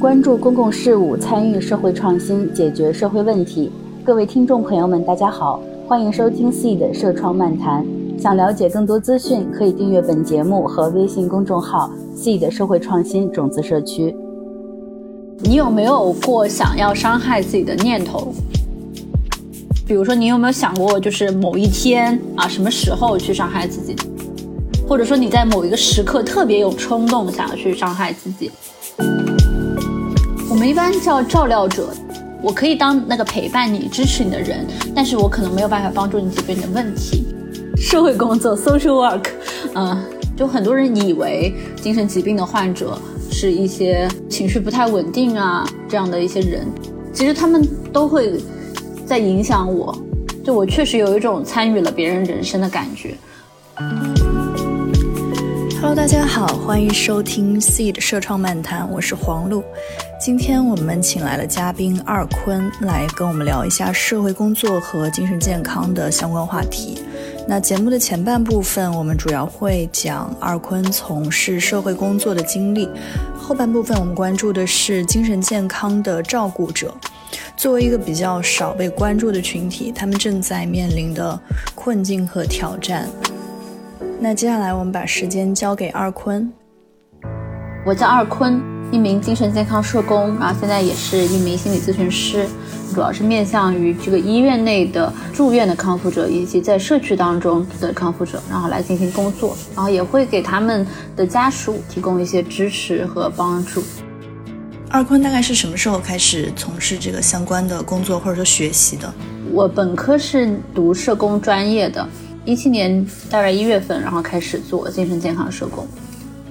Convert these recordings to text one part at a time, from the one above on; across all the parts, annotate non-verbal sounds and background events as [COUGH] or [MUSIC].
关注公共事务，参与社会创新，解决社会问题。各位听众朋友们，大家好，欢迎收听 Seed 社创漫谈。想了解更多资讯，可以订阅本节目和微信公众号 Seed 社会创新种子社区。你有没有过想要伤害自己的念头？比如说，你有没有想过，就是某一天啊，什么时候去伤害自己？或者说你在某一个时刻特别有冲动，想要去伤害自己？我们一般叫照料者，我可以当那个陪伴你、支持你的人，但是我可能没有办法帮助你解决你的问题。社会工作 （social work），嗯，就很多人以为精神疾病的患者是一些情绪不太稳定啊这样的一些人，其实他们都会在影响我，就我确实有一种参与了别人人生的感觉。Hello，大家好，欢迎收听 Seed 社创漫谈，我是黄璐。今天我们请来了嘉宾二坤来跟我们聊一下社会工作和精神健康的相关话题。那节目的前半部分，我们主要会讲二坤从事社会工作的经历；后半部分，我们关注的是精神健康的照顾者，作为一个比较少被关注的群体，他们正在面临的困境和挑战。那接下来我们把时间交给二坤。我叫二坤，一名精神健康社工，然后现在也是一名心理咨询师，主要是面向于这个医院内的住院的康复者以及在社区当中的康复者，然后来进行工作，然后也会给他们的家属提供一些支持和帮助。二坤大概是什么时候开始从事这个相关的工作或者说学习的？我本科是读社工专业的。一七年大概一月份，然后开始做精神健康社工。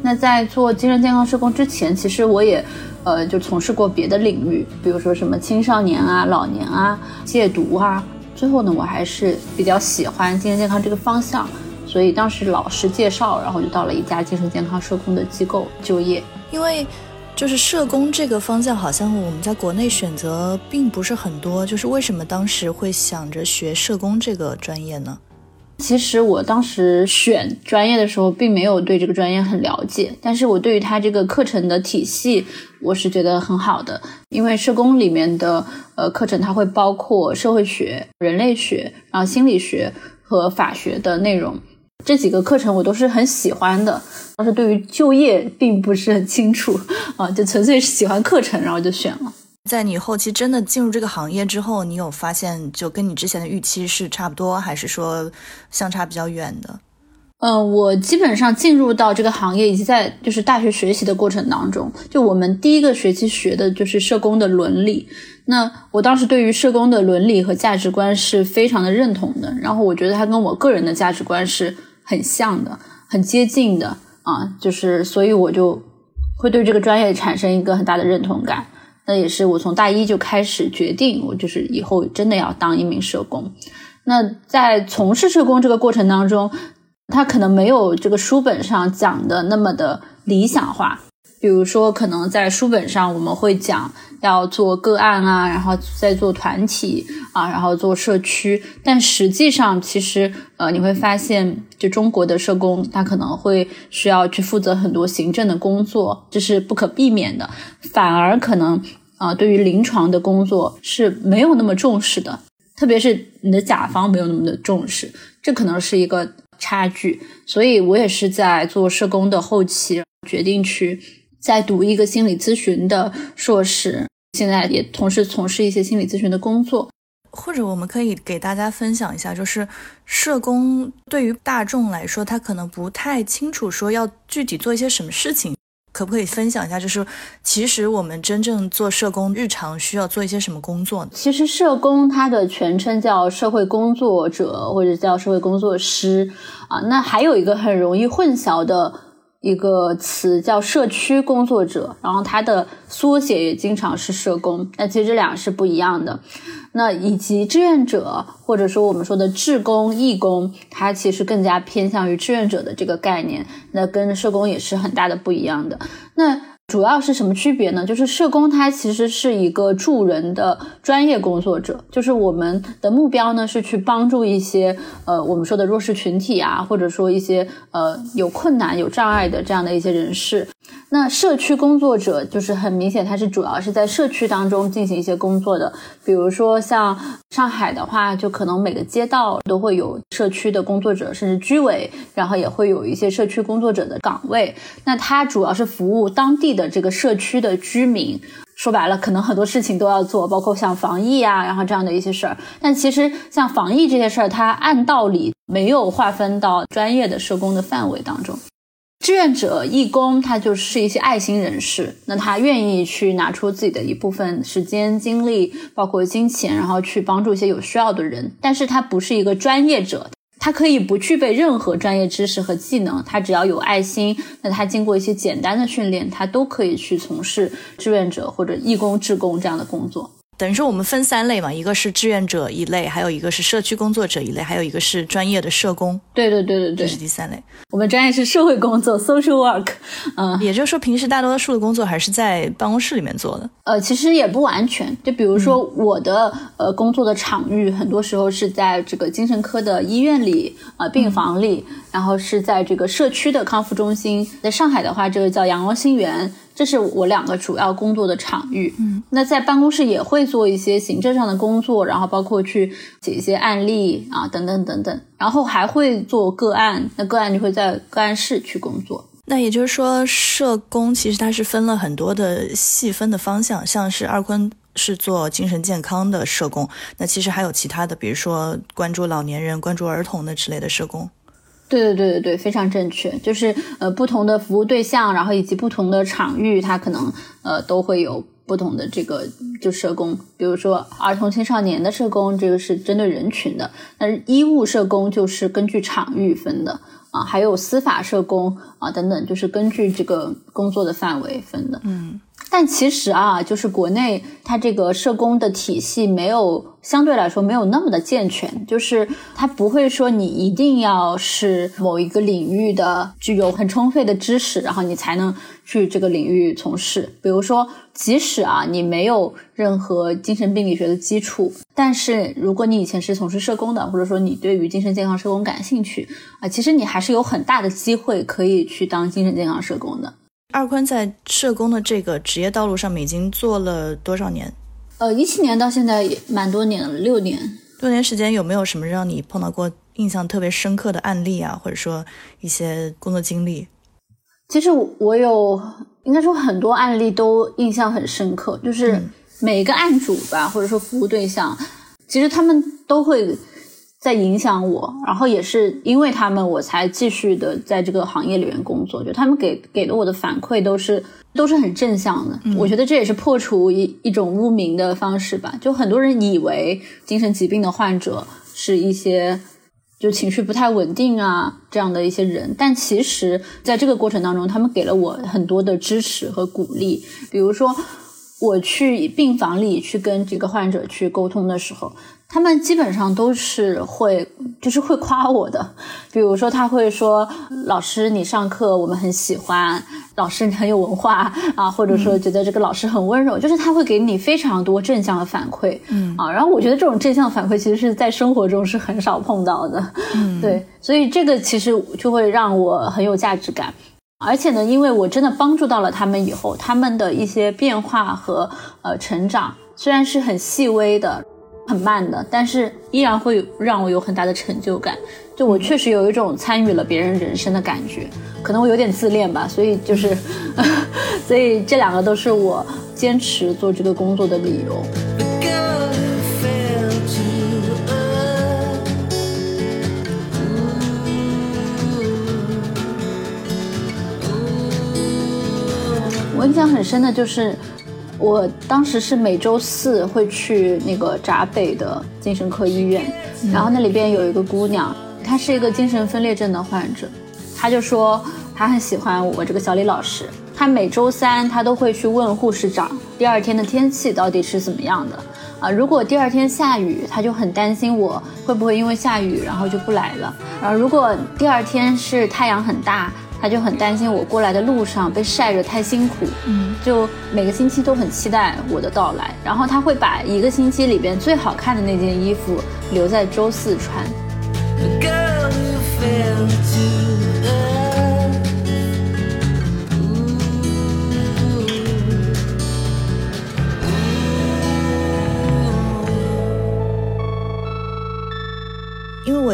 那在做精神健康社工之前，其实我也，呃，就从事过别的领域，比如说什么青少年啊、老年啊、戒毒啊。最后呢，我还是比较喜欢精神健康这个方向，所以当时老师介绍，然后就到了一家精神健康社工的机构就业。因为就是社工这个方向，好像我们在国内选择并不是很多。就是为什么当时会想着学社工这个专业呢？其实我当时选专业的时候，并没有对这个专业很了解，但是我对于它这个课程的体系，我是觉得很好的。因为社工里面的呃课程，它会包括社会学、人类学，然后心理学和法学的内容，这几个课程我都是很喜欢的。当时对于就业并不是很清楚啊，就纯粹是喜欢课程，然后就选了。在你后期真的进入这个行业之后，你有发现就跟你之前的预期是差不多，还是说相差比较远的？嗯，我基本上进入到这个行业，以及在就是大学学习的过程当中，就我们第一个学期学的就是社工的伦理。那我当时对于社工的伦理和价值观是非常的认同的，然后我觉得它跟我个人的价值观是很像的，很接近的啊，就是所以我就会对这个专业产生一个很大的认同感。那也是我从大一就开始决定，我就是以后真的要当一名社工。那在从事社工这个过程当中，他可能没有这个书本上讲的那么的理想化。比如说，可能在书本上我们会讲要做个案啊，然后再做团体啊，然后做社区。但实际上，其实呃，你会发现，就中国的社工，他可能会需要去负责很多行政的工作，这是不可避免的。反而可能啊，对于临床的工作是没有那么重视的，特别是你的甲方没有那么的重视，这可能是一个差距。所以我也是在做社工的后期决定去。再读一个心理咨询的硕士，现在也同时从事一些心理咨询的工作。或者我们可以给大家分享一下，就是社工对于大众来说，他可能不太清楚说要具体做一些什么事情，可不可以分享一下？就是其实我们真正做社工，日常需要做一些什么工作呢？其实社工它的全称叫社会工作者或者叫社会工作师啊，那还有一个很容易混淆的。一个词叫社区工作者，然后它的缩写也经常是社工。那其实这两个是不一样的。那以及志愿者，或者说我们说的志工、义工，它其实更加偏向于志愿者的这个概念。那跟社工也是很大的不一样的。那主要是什么区别呢？就是社工他其实是一个助人的专业工作者，就是我们的目标呢是去帮助一些呃我们说的弱势群体啊，或者说一些呃有困难、有障碍的这样的一些人士。那社区工作者就是很明显，他是主要是在社区当中进行一些工作的。比如说像上海的话，就可能每个街道都会有社区的工作者，甚至居委，然后也会有一些社区工作者的岗位。那他主要是服务当地的这个社区的居民。说白了，可能很多事情都要做，包括像防疫啊，然后这样的一些事儿。但其实像防疫这些事儿，它按道理没有划分到专业的社工的范围当中。志愿者、义工，他就是一些爱心人士，那他愿意去拿出自己的一部分时间、精力，包括金钱，然后去帮助一些有需要的人。但是他不是一个专业者，他可以不具备任何专业知识和技能，他只要有爱心，那他经过一些简单的训练，他都可以去从事志愿者或者义工、志工这样的工作。等于说我们分三类嘛，一个是志愿者一类，还有一个是社区工作者一类，还有一个是专业的社工。对对对对对这，是第三类。我们专业是社会工作 （social work）。嗯，也就是说，平时大多数的工作还是在办公室里面做的。呃，其实也不完全。就比如说我的呃工作的场域，很多时候是在这个精神科的医院里啊、病房里，然后是在这个社区的康复中心。在上海的话，这个叫阳光新园。这是我两个主要工作的场域。嗯，那在办公室也会做一些行政上的工作，然后包括去写一些案例啊，等等等等，然后还会做个案。那个案就会在个案室去工作。那也就是说，社工其实它是分了很多的细分的方向，像是二坤是做精神健康的社工，那其实还有其他的，比如说关注老年人、关注儿童的之类的社工。对对对对对，非常正确。就是呃，不同的服务对象，然后以及不同的场域，它可能呃都会有不同的这个就社工。比如说儿童青少年的社工，这个是针对人群的；但是医务社工就是根据场域分的啊，还有司法社工啊等等，就是根据这个工作的范围分的。嗯。但其实啊，就是国内它这个社工的体系没有相对来说没有那么的健全，就是它不会说你一定要是某一个领域的具有很充沛的知识，然后你才能去这个领域从事。比如说，即使啊你没有任何精神病理学的基础，但是如果你以前是从事社工的，或者说你对于精神健康社工感兴趣啊，其实你还是有很大的机会可以去当精神健康社工的。二坤在社工的这个职业道路上面已经做了多少年？呃，一七年到现在也蛮多年了，六年。六年时间有没有什么让你碰到过印象特别深刻的案例啊，或者说一些工作经历？其实我有，应该说很多案例都印象很深刻，就是每个案主吧，或者说服务对象，其实他们都会。在影响我，然后也是因为他们，我才继续的在这个行业里面工作。就他们给给了我的反馈都是都是很正向的，我觉得这也是破除一一种污名的方式吧。就很多人以为精神疾病的患者是一些就情绪不太稳定啊这样的一些人，但其实在这个过程当中，他们给了我很多的支持和鼓励。比如说我去病房里去跟这个患者去沟通的时候。他们基本上都是会，就是会夸我的。[LAUGHS] 比如说，他会说：“老师，你上课我们很喜欢，老师你很有文化 [LAUGHS] 啊。”或者说，觉得这个老师很温柔，就是他会给你非常多正向的反馈。嗯啊，然后我觉得这种正向反馈其实是在生活中是很少碰到的。嗯，对，所以这个其实就会让我很有价值感。而且呢，因为我真的帮助到了他们以后，他们的一些变化和呃成长，虽然是很细微的。很慢的，但是依然会让我有很大的成就感。就我确实有一种参与了别人人生的感觉，可能我有点自恋吧，所以就是，[LAUGHS] 所以这两个都是我坚持做这个工作的理由。我印象很深的就是。我当时是每周四会去那个闸北的精神科医院，然后那里边有一个姑娘，她是一个精神分裂症的患者，她就说她很喜欢我这个小李老师，她每周三她都会去问护士长第二天的天气到底是怎么样的啊，如果第二天下雨，她就很担心我会不会因为下雨然后就不来了，然后如果第二天是太阳很大。他就很担心我过来的路上被晒着太辛苦，嗯，就每个星期都很期待我的到来，然后他会把一个星期里边最好看的那件衣服留在周四穿。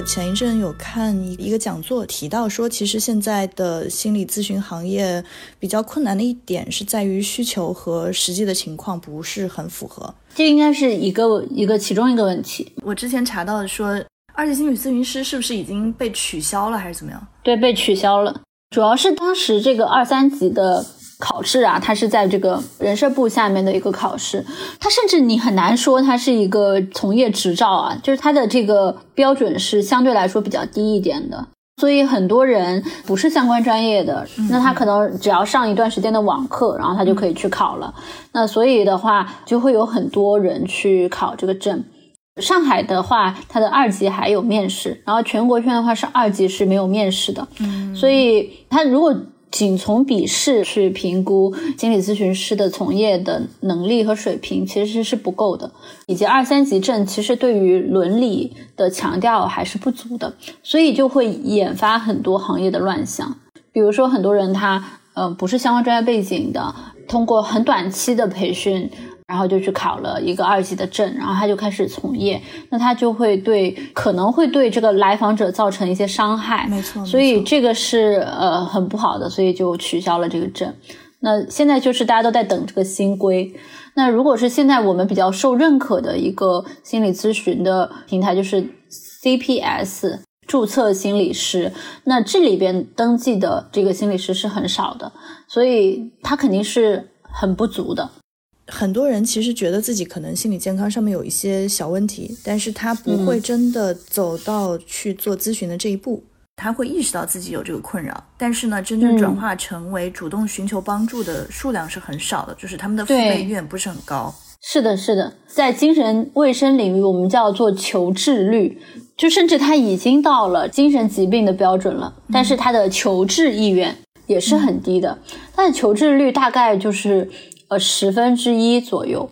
前一阵有看一个讲座，提到说，其实现在的心理咨询行业比较困难的一点是在于需求和实际的情况不是很符合。这应该是一个一个其中一个问题。我之前查到的说，二级心理咨询师是不是已经被取消了，还是怎么样？对，被取消了。主要是当时这个二三级的。考试啊，它是在这个人社部下面的一个考试，它甚至你很难说它是一个从业执照啊，就是它的这个标准是相对来说比较低一点的，所以很多人不是相关专业的，那他可能只要上一段时间的网课，然后他就可以去考了。那所以的话，就会有很多人去考这个证。上海的话，它的二级还有面试，然后全国圈的话是二级是没有面试的。嗯，所以他如果。仅从笔试去评估心理咨询师的从业的能力和水平，其实是不够的。以及二三级证其实对于伦理的强调还是不足的，所以就会引发很多行业的乱象。比如说，很多人他嗯不是相关专业背景的，通过很短期的培训。然后就去考了一个二级的证，然后他就开始从业，那他就会对可能会对这个来访者造成一些伤害，没错，所以这个是呃很不好的，所以就取消了这个证。那现在就是大家都在等这个新规。那如果是现在我们比较受认可的一个心理咨询的平台，就是 CPS 注册心理师，那这里边登记的这个心理师是很少的，所以他肯定是很不足的。很多人其实觉得自己可能心理健康上面有一些小问题，但是他不会真的走到去做咨询的这一步。他会意识到自己有这个困扰，但是呢，真正转化成为主动寻求帮助的数量是很少的，就是他们的付费意愿不是很高。是的，是的，在精神卫生领域，我们叫做求治率，就甚至他已经到了精神疾病的标准了，但是他的求治意愿也是很低的，他的求治率大概就是。呃，十分之一左右。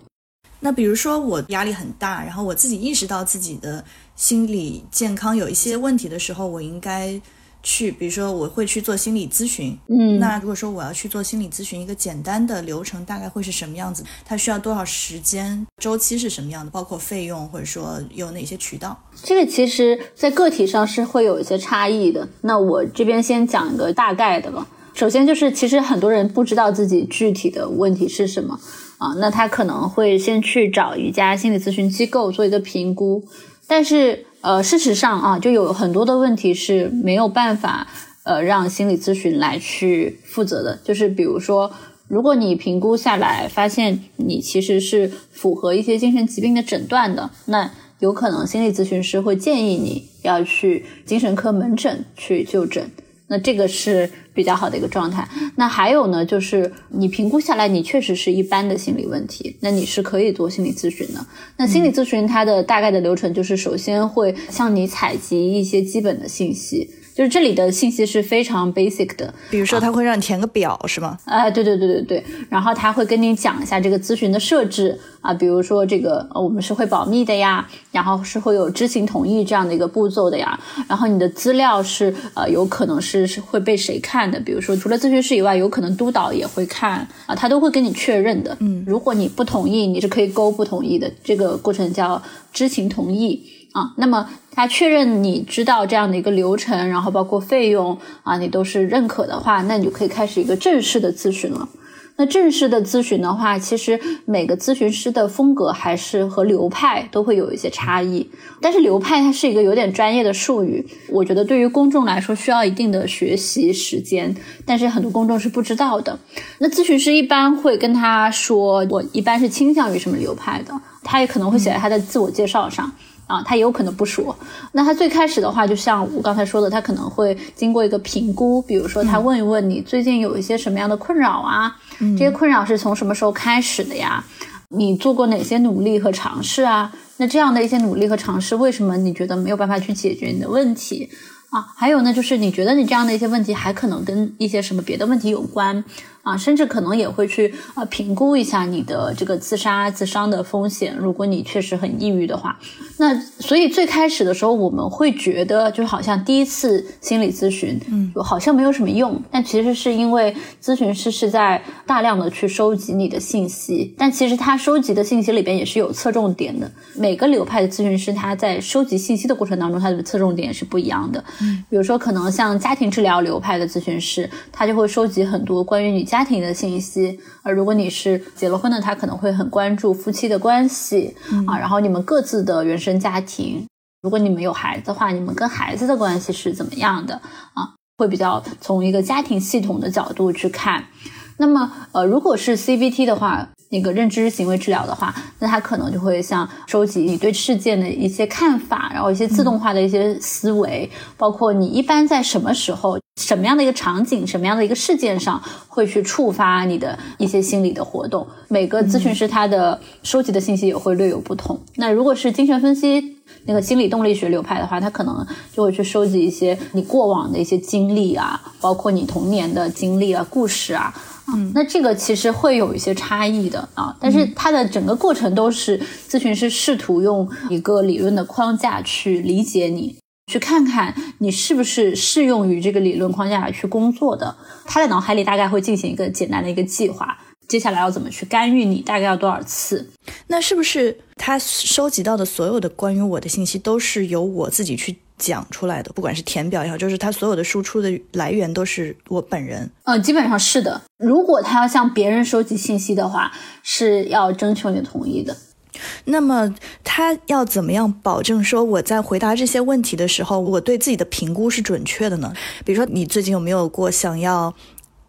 那比如说我压力很大，然后我自己意识到自己的心理健康有一些问题的时候，我应该去，比如说我会去做心理咨询。嗯，那如果说我要去做心理咨询，一个简单的流程大概会是什么样子？它需要多少时间？周期是什么样的？包括费用，或者说有哪些渠道？这个其实，在个体上是会有一些差异的。那我这边先讲一个大概的吧。首先就是，其实很多人不知道自己具体的问题是什么啊，那他可能会先去找一家心理咨询机构做一个评估，但是呃，事实上啊，就有很多的问题是没有办法呃让心理咨询来去负责的，就是比如说，如果你评估下来发现你其实是符合一些精神疾病的诊断的，那有可能心理咨询师会建议你要去精神科门诊去就诊。那这个是比较好的一个状态。那还有呢，就是你评估下来，你确实是一般的心理问题，那你是可以做心理咨询的。那心理咨询它的大概的流程就是，首先会向你采集一些基本的信息。就是这里的信息是非常 basic 的，比如说他会让你填个表，是吗？哎，对对对对对，然后他会跟你讲一下这个咨询的设置啊，比如说这个我们是会保密的呀，然后是会有知情同意这样的一个步骤的呀，然后你的资料是呃有可能是是会被谁看的，比如说除了咨询师以外，有可能督导也会看啊，他都会跟你确认的。嗯，如果你不同意，你是可以勾不同意的，这个过程叫知情同意。啊，那么他确认你知道这样的一个流程，然后包括费用啊，你都是认可的话，那你就可以开始一个正式的咨询了。那正式的咨询的话，其实每个咨询师的风格还是和流派都会有一些差异。但是流派它是一个有点专业的术语，我觉得对于公众来说需要一定的学习时间，但是很多公众是不知道的。那咨询师一般会跟他说，我一般是倾向于什么流派的，他也可能会写在他的自我介绍上。啊，他也有可能不说。那他最开始的话，就像我刚才说的，他可能会经过一个评估，比如说他问一问你最近有一些什么样的困扰啊，这些困扰是从什么时候开始的呀？你做过哪些努力和尝试啊？那这样的一些努力和尝试，为什么你觉得没有办法去解决你的问题啊？还有呢，就是你觉得你这样的一些问题还可能跟一些什么别的问题有关啊，甚至可能也会去呃评估一下你的这个自杀自伤的风险。如果你确实很抑郁的话，那所以最开始的时候我们会觉得就好像第一次心理咨询，嗯，好像没有什么用。但其实是因为咨询师是在大量的去收集你的信息，但其实他收集的信息里边也是有侧重点的。每个流派的咨询师他在收集信息的过程当中，他的侧重点是不一样的。嗯，比如说可能像家庭治疗流派的咨询师，他就会收集很多关于你家庭的信息；而如果你是结了婚的，他可能会很关注夫妻的关系啊，然后你们各自的原生家庭。如果你们有孩子的话，你们跟孩子的关系是怎么样的啊？会比较从一个家庭系统的角度去看。那么，呃，如果是 CBT 的话，那个认知行为治疗的话，那他可能就会像收集你对事件的一些看法，然后一些自动化的一些思维，包括你一般在什么时候、什么样的一个场景、什么样的一个事件上会去触发你的一些心理的活动。每个咨询师他的收集的信息也会略有不同。那如果是精神分析那个心理动力学流派的话，他可能就会去收集一些你过往的一些经历啊，包括你童年的经历啊、故事啊。嗯，那这个其实会有一些差异的啊，但是它的整个过程都是咨询师试图用一个理论的框架去理解你，去看看你是不是适用于这个理论框架去工作的。他在脑海里大概会进行一个简单的一个计划，接下来要怎么去干预你，大概要多少次？那是不是他收集到的所有的关于我的信息都是由我自己去？讲出来的，不管是填表也好，就是他所有的输出的来源都是我本人。嗯，基本上是的。如果他要向别人收集信息的话，是要征求你同意的。那么他要怎么样保证说我在回答这些问题的时候，我对自己的评估是准确的呢？比如说，你最近有没有过想要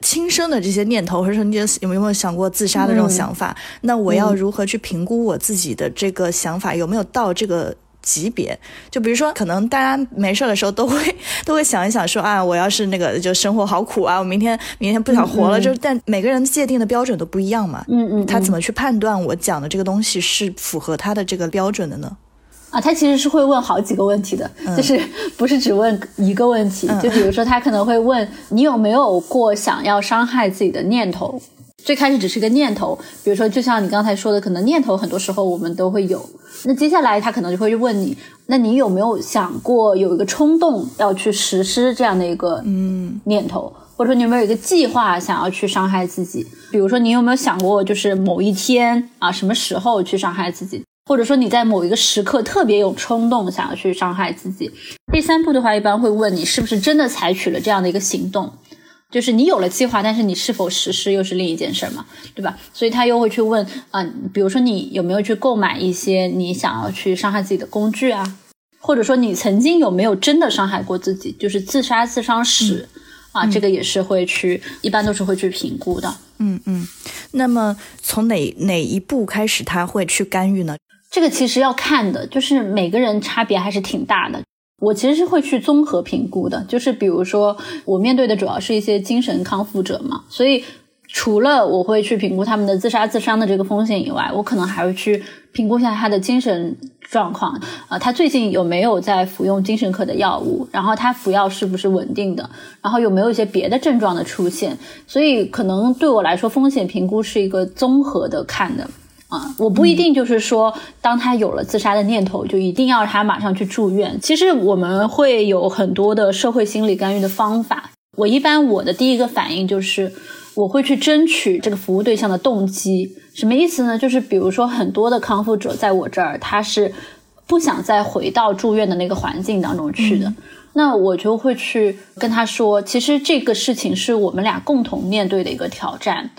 轻生的这些念头，或者说你有没有想过自杀的这种想法？那我要如何去评估我自己的这个想法有没有到这个？级别，就比如说，可能大家没事的时候都会都会想一想，说啊，我要是那个就生活好苦啊，我明天明天不想活了。就但每个人界定的标准都不一样嘛。嗯嗯。他怎么去判断我讲的这个东西是符合他的这个标准的呢？啊，他其实是会问好几个问题的，[LAUGHS] 就是不是只问一个问题。就比如说，他可能会问你有没有过想要伤害自己的念头。最开始只是个念头，比如说，就像你刚才说的，可能念头很多时候我们都会有。那接下来他可能就会问你，那你有没有想过有一个冲动要去实施这样的一个嗯念头，或者说你有没有一个计划想要去伤害自己？比如说你有没有想过，就是某一天啊，什么时候去伤害自己？或者说你在某一个时刻特别有冲动想要去伤害自己？第三步的话，一般会问你是不是真的采取了这样的一个行动。就是你有了计划，但是你是否实施又是另一件事嘛，对吧？所以他又会去问啊，比如说你有没有去购买一些你想要去伤害自己的工具啊，或者说你曾经有没有真的伤害过自己，就是自杀自伤史啊，这个也是会去，一般都是会去评估的。嗯嗯，那么从哪哪一步开始他会去干预呢？这个其实要看的，就是每个人差别还是挺大的。我其实是会去综合评估的，就是比如说我面对的主要是一些精神康复者嘛，所以除了我会去评估他们的自杀自伤的这个风险以外，我可能还会去评估一下他的精神状况啊，他最近有没有在服用精神科的药物，然后他服药是不是稳定的，然后有没有一些别的症状的出现，所以可能对我来说风险评估是一个综合的看的。我不一定就是说，当他有了自杀的念头，就一定要他马上去住院。其实我们会有很多的社会心理干预的方法。我一般我的第一个反应就是，我会去争取这个服务对象的动机。什么意思呢？就是比如说，很多的康复者在我这儿，他是不想再回到住院的那个环境当中去的。那我就会去跟他说，其实这个事情是我们俩共同面对的一个挑战。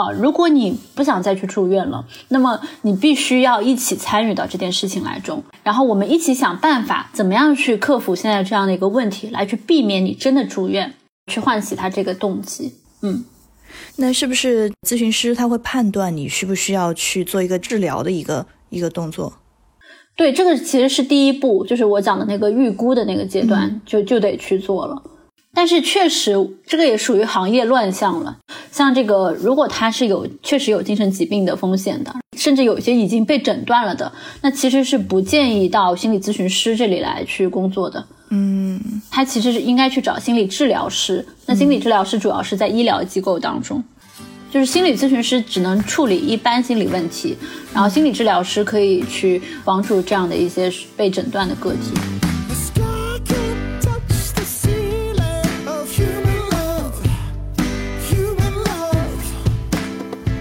啊，如果你不想再去住院了，那么你必须要一起参与到这件事情来中，然后我们一起想办法，怎么样去克服现在这样的一个问题，来去避免你真的住院，去唤起他这个动机。嗯，那是不是咨询师他会判断你需不需要去做一个治疗的一个一个动作？对，这个其实是第一步，就是我讲的那个预估的那个阶段，就就得去做了。但是确实，这个也属于行业乱象了。像这个，如果他是有确实有精神疾病的风险的，甚至有一些已经被诊断了的，那其实是不建议到心理咨询师这里来去工作的。嗯，他其实是应该去找心理治疗师。那心理治疗师主要是在医疗机构当中。就是心理咨询师只能处理一般心理问题，然后心理治疗师可以去帮助这样的一些被诊断的个体。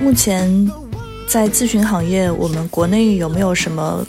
目前在咨询行业，我们国内有没有什么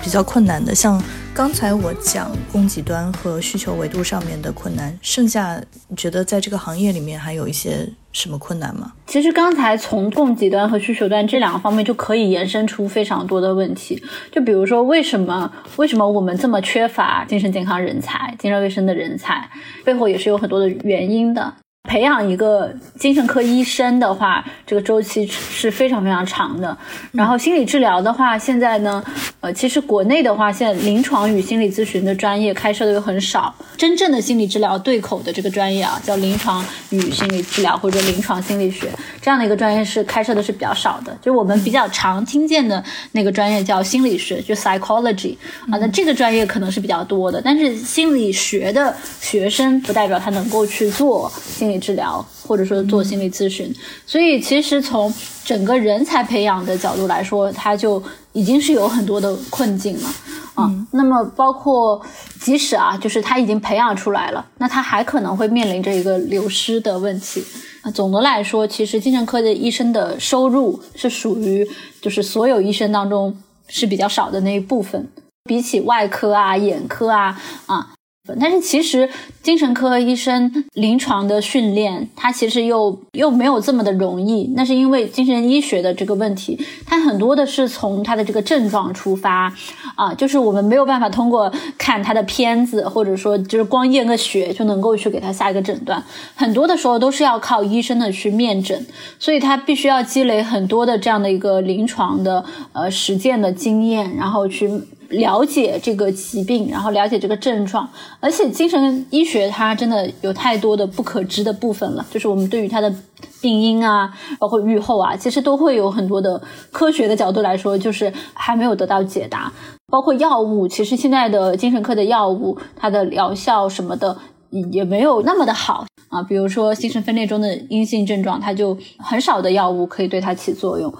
比较困难的？像刚才我讲供给端和需求维度上面的困难，剩下你觉得在这个行业里面还有一些什么困难吗？其实刚才从供给端和需求端这两个方面就可以延伸出非常多的问题。就比如说，为什么为什么我们这么缺乏精神健康人才、精神卫生的人才？背后也是有很多的原因的。培养一个精神科医生的话，这个周期是非常非常长的。然后心理治疗的话，现在呢，呃，其实国内的话，现在临床与心理咨询的专业开设的又很少。真正的心理治疗对口的这个专业啊，叫临床与心理治疗或者临床心理学这样的一个专业是开设的是比较少的。就我们比较常听见的那个专业叫心理学，就 psychology 啊，那这个专业可能是比较多的。但是心理学的学生不代表他能够去做心理。治疗或者说做心理咨询，所以其实从整个人才培养的角度来说，它就已经是有很多的困境了啊。那么包括即使啊，就是他已经培养出来了，那他还可能会面临着一个流失的问题。那总的来说，其实精神科的医生的收入是属于就是所有医生当中是比较少的那一部分，比起外科啊、眼科啊啊。但是其实精神科医生临床的训练，它其实又又没有这么的容易。那是因为精神医学的这个问题，它很多的是从他的这个症状出发啊，就是我们没有办法通过看他的片子，或者说就是光验个血就能够去给他下一个诊断。很多的时候都是要靠医生的去面诊，所以他必须要积累很多的这样的一个临床的呃实践的经验，然后去。了解这个疾病，然后了解这个症状，而且精神医学它真的有太多的不可知的部分了。就是我们对于它的病因啊，包括预后啊，其实都会有很多的科学的角度来说，就是还没有得到解答。包括药物，其实现在的精神科的药物，它的疗效什么的也没有那么的好啊。比如说精神分裂中的阴性症状，它就很少的药物可以对它起作用。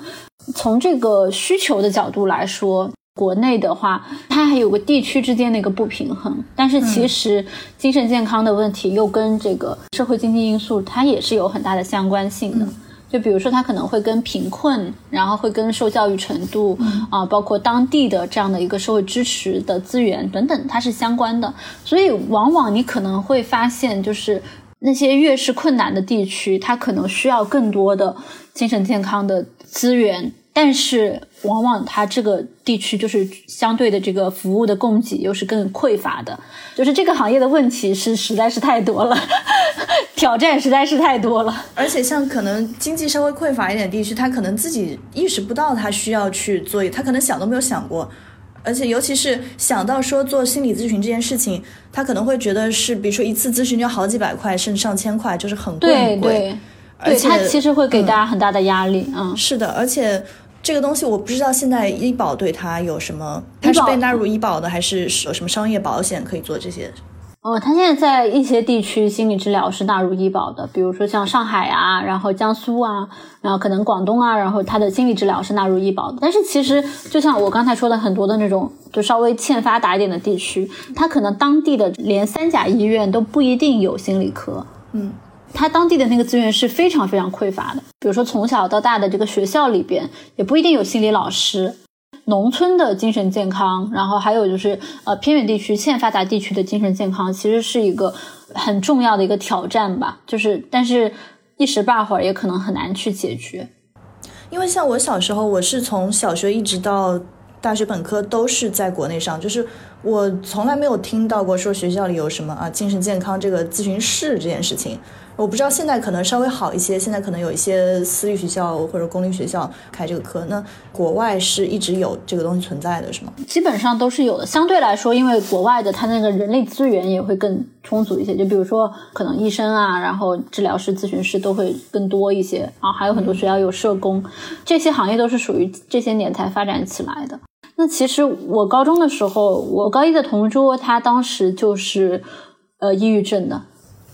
从这个需求的角度来说。国内的话，它还有个地区之间的一个不平衡，但是其实精神健康的问题又跟这个社会经济因素，它也是有很大的相关性的。就比如说，它可能会跟贫困，然后会跟受教育程度啊，包括当地的这样的一个社会支持的资源等等，它是相关的。所以，往往你可能会发现，就是那些越是困难的地区，它可能需要更多的精神健康的资源。但是，往往它这个地区就是相对的这个服务的供给又是更匮乏的，就是这个行业的问题是实在是太多了，[LAUGHS] 挑战实在是太多了。而且，像可能经济稍微匮乏一点地区，他可能自己意识不到他需要去做，他可能想都没有想过。而且，尤其是想到说做心理咨询这件事情，他可能会觉得是，比如说一次咨询就好几百块，甚至上千块，就是很贵很贵。对对，对他其实会给大家很大的压力。嗯，是的，而且。这个东西我不知道现在医保对它有什么，它是被纳入医保的，还是有什么商业保险可以做这些？哦，它现在在一些地区心理治疗是纳入医保的，比如说像上海啊，然后江苏啊，然后可能广东啊，然后它的心理治疗是纳入医保的。但是其实就像我刚才说的，很多的那种就稍微欠发达一点的地区，它可能当地的连三甲医院都不一定有心理科。嗯。他当地的那个资源是非常非常匮乏的，比如说从小到大的这个学校里边也不一定有心理老师，农村的精神健康，然后还有就是呃偏远地区、欠发达地区的精神健康，其实是一个很重要的一个挑战吧。就是但是一时半会儿也可能很难去解决，因为像我小时候，我是从小学一直到大学本科都是在国内上，就是我从来没有听到过说学校里有什么啊精神健康这个咨询室这件事情。我不知道现在可能稍微好一些，现在可能有一些私立学校或者公立学校开这个课。那国外是一直有这个东西存在的，是吗？基本上都是有的。相对来说，因为国外的它那个人力资源也会更充足一些。就比如说，可能医生啊，然后治疗师、咨询师都会更多一些啊，还有很多学校有社工，这些行业都是属于这些年才发展起来的。那其实我高中的时候，我高一的同桌他当时就是呃抑郁症的。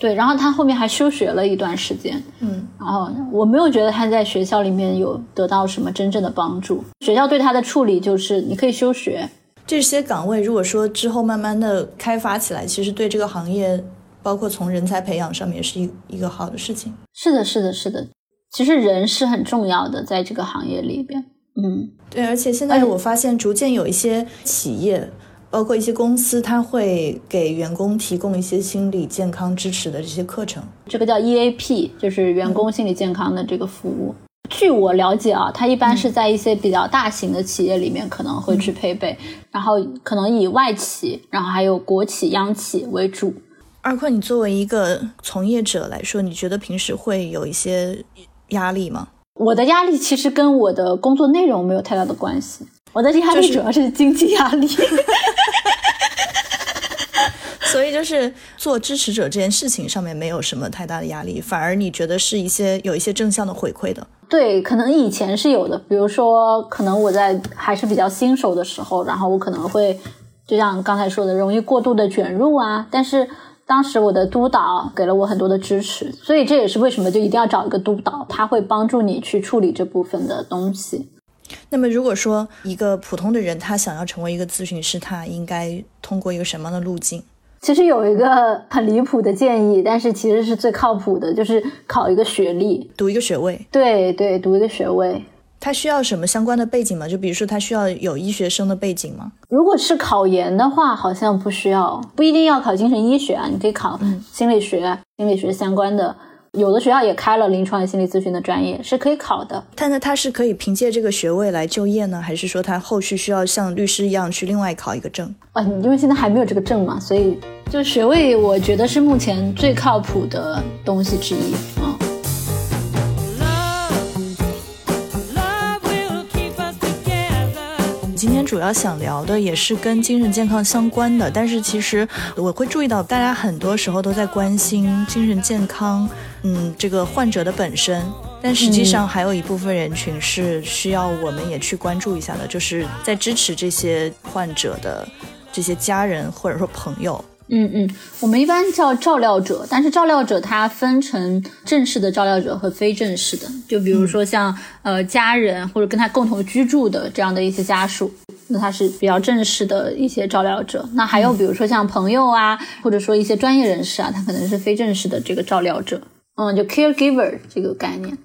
对，然后他后面还休学了一段时间，嗯，然后我没有觉得他在学校里面有得到什么真正的帮助。学校对他的处理就是你可以休学，这些岗位如果说之后慢慢的开发起来，其实对这个行业，包括从人才培养上面是一一个好的事情。是的，是的，是的。其实人是很重要的，在这个行业里边，嗯，对，而且现在我发现逐渐有一些企业。包括一些公司，他会给员工提供一些心理健康支持的这些课程，这个叫 EAP，就是员工心理健康的这个服务。据我了解啊，它一般是在一些比较大型的企业里面可能会去配备，然后可能以外企，然后还有国企、央企为主。二坤，你作为一个从业者来说，你觉得平时会有一些压力吗？我的压力其实跟我的工作内容没有太大的关系。我的压力主要是经济压力，[LAUGHS] 所以就是做支持者这件事情上面没有什么太大的压力，反而你觉得是一些有一些正向的回馈的。对，可能以前是有的，比如说可能我在还是比较新手的时候，然后我可能会就像刚才说的，容易过度的卷入啊。但是当时我的督导给了我很多的支持，所以这也是为什么就一定要找一个督导，他会帮助你去处理这部分的东西。那么，如果说一个普通的人他想要成为一个咨询师，他应该通过一个什么样的路径？其实有一个很离谱的建议，但是其实是最靠谱的，就是考一个学历，读一个学位。对对，读一个学位。他需要什么相关的背景吗？就比如说，他需要有医学生的背景吗？如果是考研的话，好像不需要，不一定要考精神医学啊，你可以考心理学、心理学相关的。有的学校也开了临床心理咨询的专业，是可以考的。但是他是可以凭借这个学位来就业呢，还是说他后续需要像律师一样去另外考一个证？啊，因为现在还没有这个证嘛，所以就学位，我觉得是目前最靠谱的东西之一啊。今天主要想聊的也是跟精神健康相关的，但是其实我会注意到，大家很多时候都在关心精神健康，嗯，这个患者的本身，但实际上还有一部分人群是需要我们也去关注一下的，就是在支持这些患者的这些家人或者说朋友。嗯嗯，我们一般叫照料者，但是照料者他分成正式的照料者和非正式的。就比如说像呃家人或者跟他共同居住的这样的一些家属，那他是比较正式的一些照料者。那还有比如说像朋友啊，或者说一些专业人士啊，他可能是非正式的这个照料者。嗯，就 caregiver 这个概念。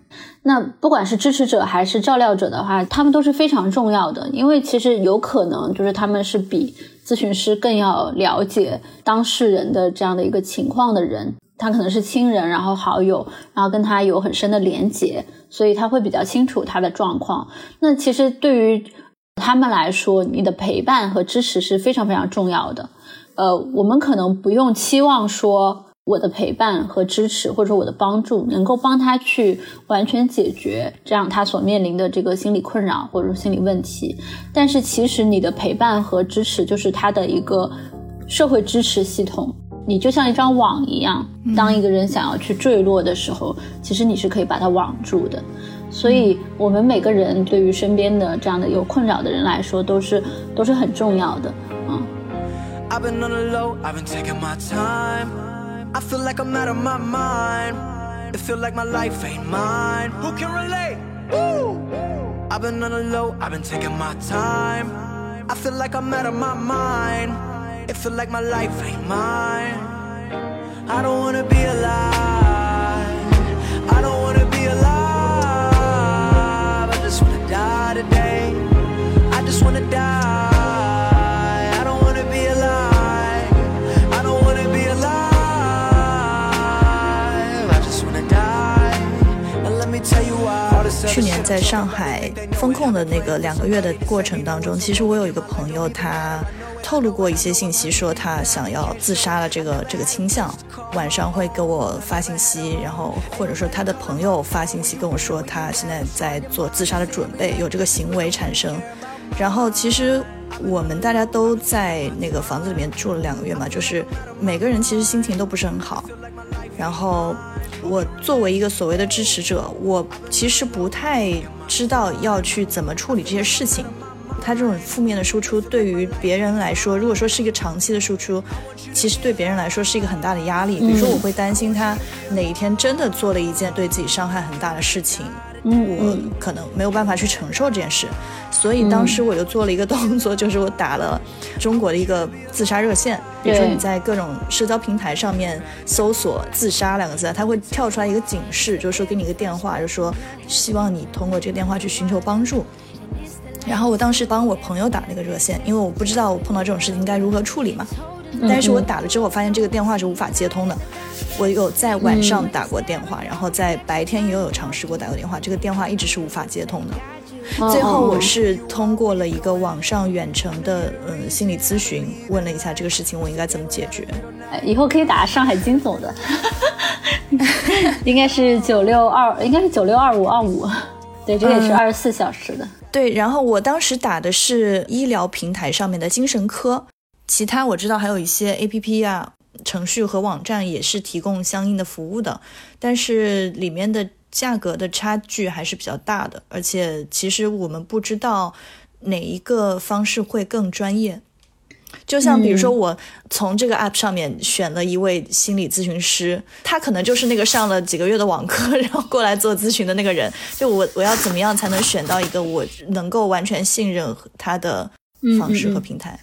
那不管是支持者还是照料者的话，他们都是非常重要的，因为其实有可能就是他们是比。咨询师更要了解当事人的这样的一个情况的人，他可能是亲人，然后好友，然后跟他有很深的连结，所以他会比较清楚他的状况。那其实对于他们来说，你的陪伴和支持是非常非常重要的。呃，我们可能不用期望说。我的陪伴和支持，或者说我的帮助，能够帮他去完全解决这样他所面临的这个心理困扰或者说心理问题。但是，其实你的陪伴和支持就是他的一个社会支持系统。你就像一张网一样，当一个人想要去坠落的时候，其实你是可以把它网住的。所以，我们每个人对于身边的这样的有困扰的人来说，都是都是很重要的。嗯。I feel like I'm out of my mind. It feel like my life ain't mine. Who can relate? Woo! I've been on the low, I've been taking my time. I feel like I'm out of my mind. It feel like my life ain't mine. I don't wanna be alive. I don't 去年在上海封控的那个两个月的过程当中，其实我有一个朋友，他透露过一些信息，说他想要自杀了这个这个倾向。晚上会给我发信息，然后或者说他的朋友发信息跟我说，他现在在做自杀的准备，有这个行为产生。然后其实我们大家都在那个房子里面住了两个月嘛，就是每个人其实心情都不是很好。然后。我作为一个所谓的支持者，我其实不太知道要去怎么处理这些事情，他这种负面的输出对于别人来说，如果说是一个长期的输出，其实对别人来说是一个很大的压力。比如说，我会担心他哪一天真的做了一件对自己伤害很大的事情，我可能没有办法去承受这件事。所以当时我就做了一个动作，[LAUGHS] 就是我打了中国的一个自杀热线。比如说你在各种社交平台上面搜索“自杀”两个字，它会跳出来一个警示，就是说给你一个电话，就说希望你通过这个电话去寻求帮助。然后我当时帮我朋友打那个热线，因为我不知道我碰到这种事情应该如何处理嘛。但是我打了之后，发现这个电话是无法接通的。我有在晚上打过电话，然后在白天也有尝试过打过电话，这个电话一直是无法接通的。最后我是通过了一个网上远程的嗯心理咨询，问了一下这个事情我应该怎么解决。以后可以打上海金总的，[LAUGHS] 应该是九六二，应该是九六二五二五，对，这也是二十四小时的。对，然后我当时打的是医疗平台上面的精神科，其他我知道还有一些 A P P 啊、程序和网站也是提供相应的服务的，但是里面的。价格的差距还是比较大的，而且其实我们不知道哪一个方式会更专业。就像比如说，我从这个 app 上面选了一位心理咨询师，他可能就是那个上了几个月的网课，然后过来做咨询的那个人。就我我要怎么样才能选到一个我能够完全信任他的方式和平台？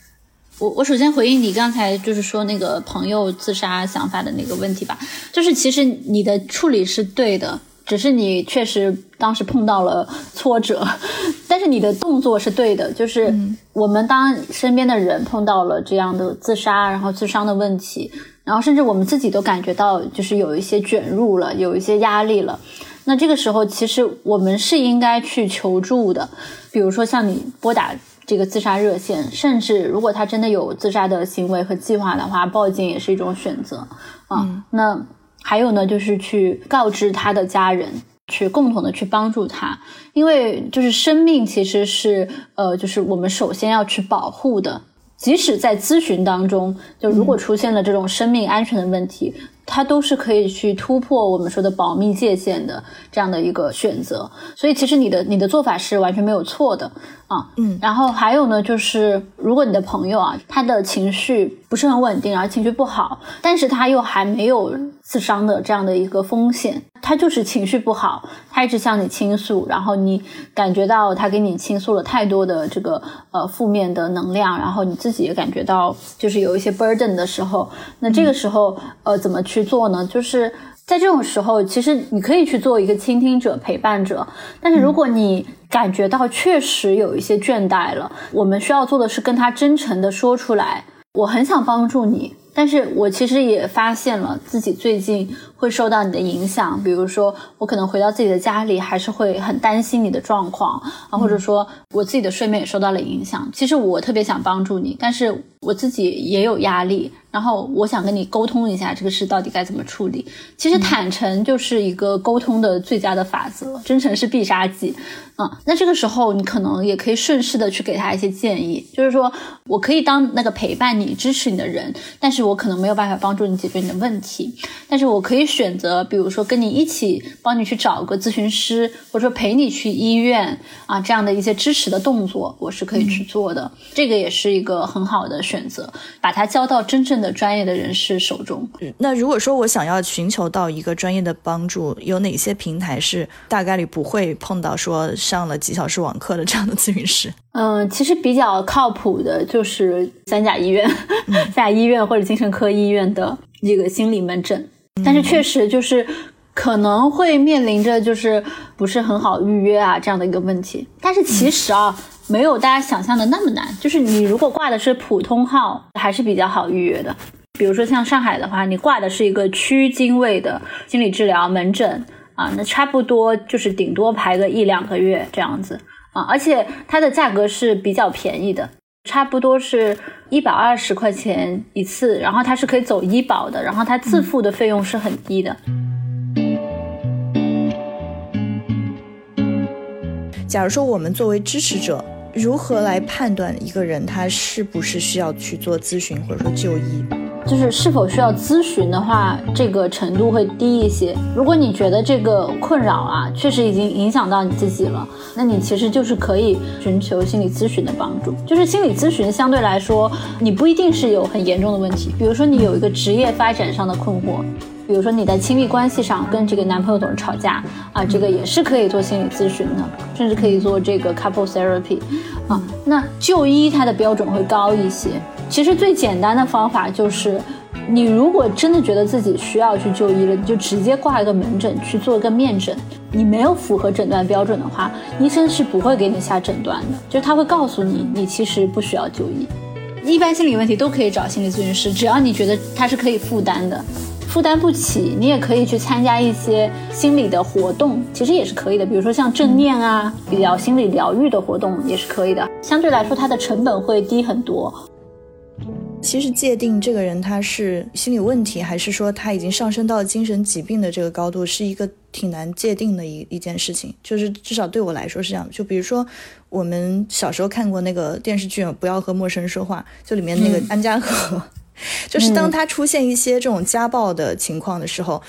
我我首先回应你刚才就是说那个朋友自杀想法的那个问题吧，就是其实你的处理是对的。只是你确实当时碰到了挫折，[LAUGHS] 但是你的动作是对的。就是我们当身边的人碰到了这样的自杀，然后自伤的问题，然后甚至我们自己都感觉到就是有一些卷入了，有一些压力了。那这个时候，其实我们是应该去求助的。比如说像你拨打这个自杀热线，甚至如果他真的有自杀的行为和计划的话，报警也是一种选择啊。那。还有呢，就是去告知他的家人，去共同的去帮助他，因为就是生命其实是呃，就是我们首先要去保护的。即使在咨询当中，就如果出现了这种生命安全的问题，它都是可以去突破我们说的保密界限的这样的一个选择。所以其实你的你的做法是完全没有错的啊。嗯，然后还有呢，就是如果你的朋友啊，他的情绪不是很稳定，然后情绪不好，但是他又还没有。自伤的这样的一个风险，他就是情绪不好，他一直向你倾诉，然后你感觉到他给你倾诉了太多的这个呃负面的能量，然后你自己也感觉到就是有一些 burden 的时候，那这个时候呃怎么去做呢？就是在这种时候，其实你可以去做一个倾听者、陪伴者，但是如果你感觉到确实有一些倦怠了，我们需要做的是跟他真诚的说出来，我很想帮助你。但是我其实也发现了自己最近会受到你的影响，比如说我可能回到自己的家里，还是会很担心你的状况啊，或者说我自己的睡眠也受到了影响。其实我特别想帮助你，但是我自己也有压力。然后我想跟你沟通一下这个事到底该怎么处理。其实坦诚就是一个沟通的最佳的法则，真诚是必杀技。嗯，那这个时候你可能也可以顺势的去给他一些建议，就是说我可以当那个陪伴你、支持你的人，但是我可能没有办法帮助你解决你的问题。但是我可以选择，比如说跟你一起帮你去找个咨询师，或者说陪你去医院啊，这样的一些支持的动作，我是可以去做的。这个也是一个很好的选择，把它交到真正。的专业的人士手中。那如果说我想要寻求到一个专业的帮助，有哪些平台是大概率不会碰到说上了几小时网课的这样的咨询师？[LAUGHS] 嗯，其实比较靠谱的就是三甲医院、[LAUGHS] 三甲医院或者精神科医院的这个心理门诊。但是确实就是可能会面临着就是不是很好预约啊这样的一个问题。但是其实啊。没有大家想象的那么难，就是你如果挂的是普通号，还是比较好预约的。比如说像上海的话，你挂的是一个区经卫的心理治疗门诊啊，那差不多就是顶多排个一两个月这样子啊，而且它的价格是比较便宜的，差不多是一百二十块钱一次，然后它是可以走医保的，然后它自付的费用是很低的。假如说我们作为支持者，如何来判断一个人他是不是需要去做咨询或者说就医？就是是否需要咨询的话，这个程度会低一些。如果你觉得这个困扰啊，确实已经影响到你自己了，那你其实就是可以寻求心理咨询的帮助。就是心理咨询相对来说，你不一定是有很严重的问题，比如说你有一个职业发展上的困惑。比如说你在亲密关系上跟这个男朋友总是吵架啊，这个也是可以做心理咨询的，甚至可以做这个 couple therapy 啊。那就医它的标准会高一些。其实最简单的方法就是，你如果真的觉得自己需要去就医了，你就直接挂一个门诊去做一个面诊。你没有符合诊断标准的话，医生是不会给你下诊断的，就是他会告诉你，你其实不需要就医。一般心理问题都可以找心理咨询师，只要你觉得他是可以负担的。负担不起，你也可以去参加一些心理的活动，其实也是可以的。比如说像正念啊，比较心理疗愈的活动也是可以的。相对来说，它的成本会低很多。其实界定这个人他是心理问题，还是说他已经上升到精神疾病的这个高度，是一个挺难界定的一一件事情。就是至少对我来说是这样。就比如说我们小时候看过那个电视剧《不要和陌生人说话》，就里面那个安家和。[LAUGHS] 就是当他出现一些这种家暴的情况的时候，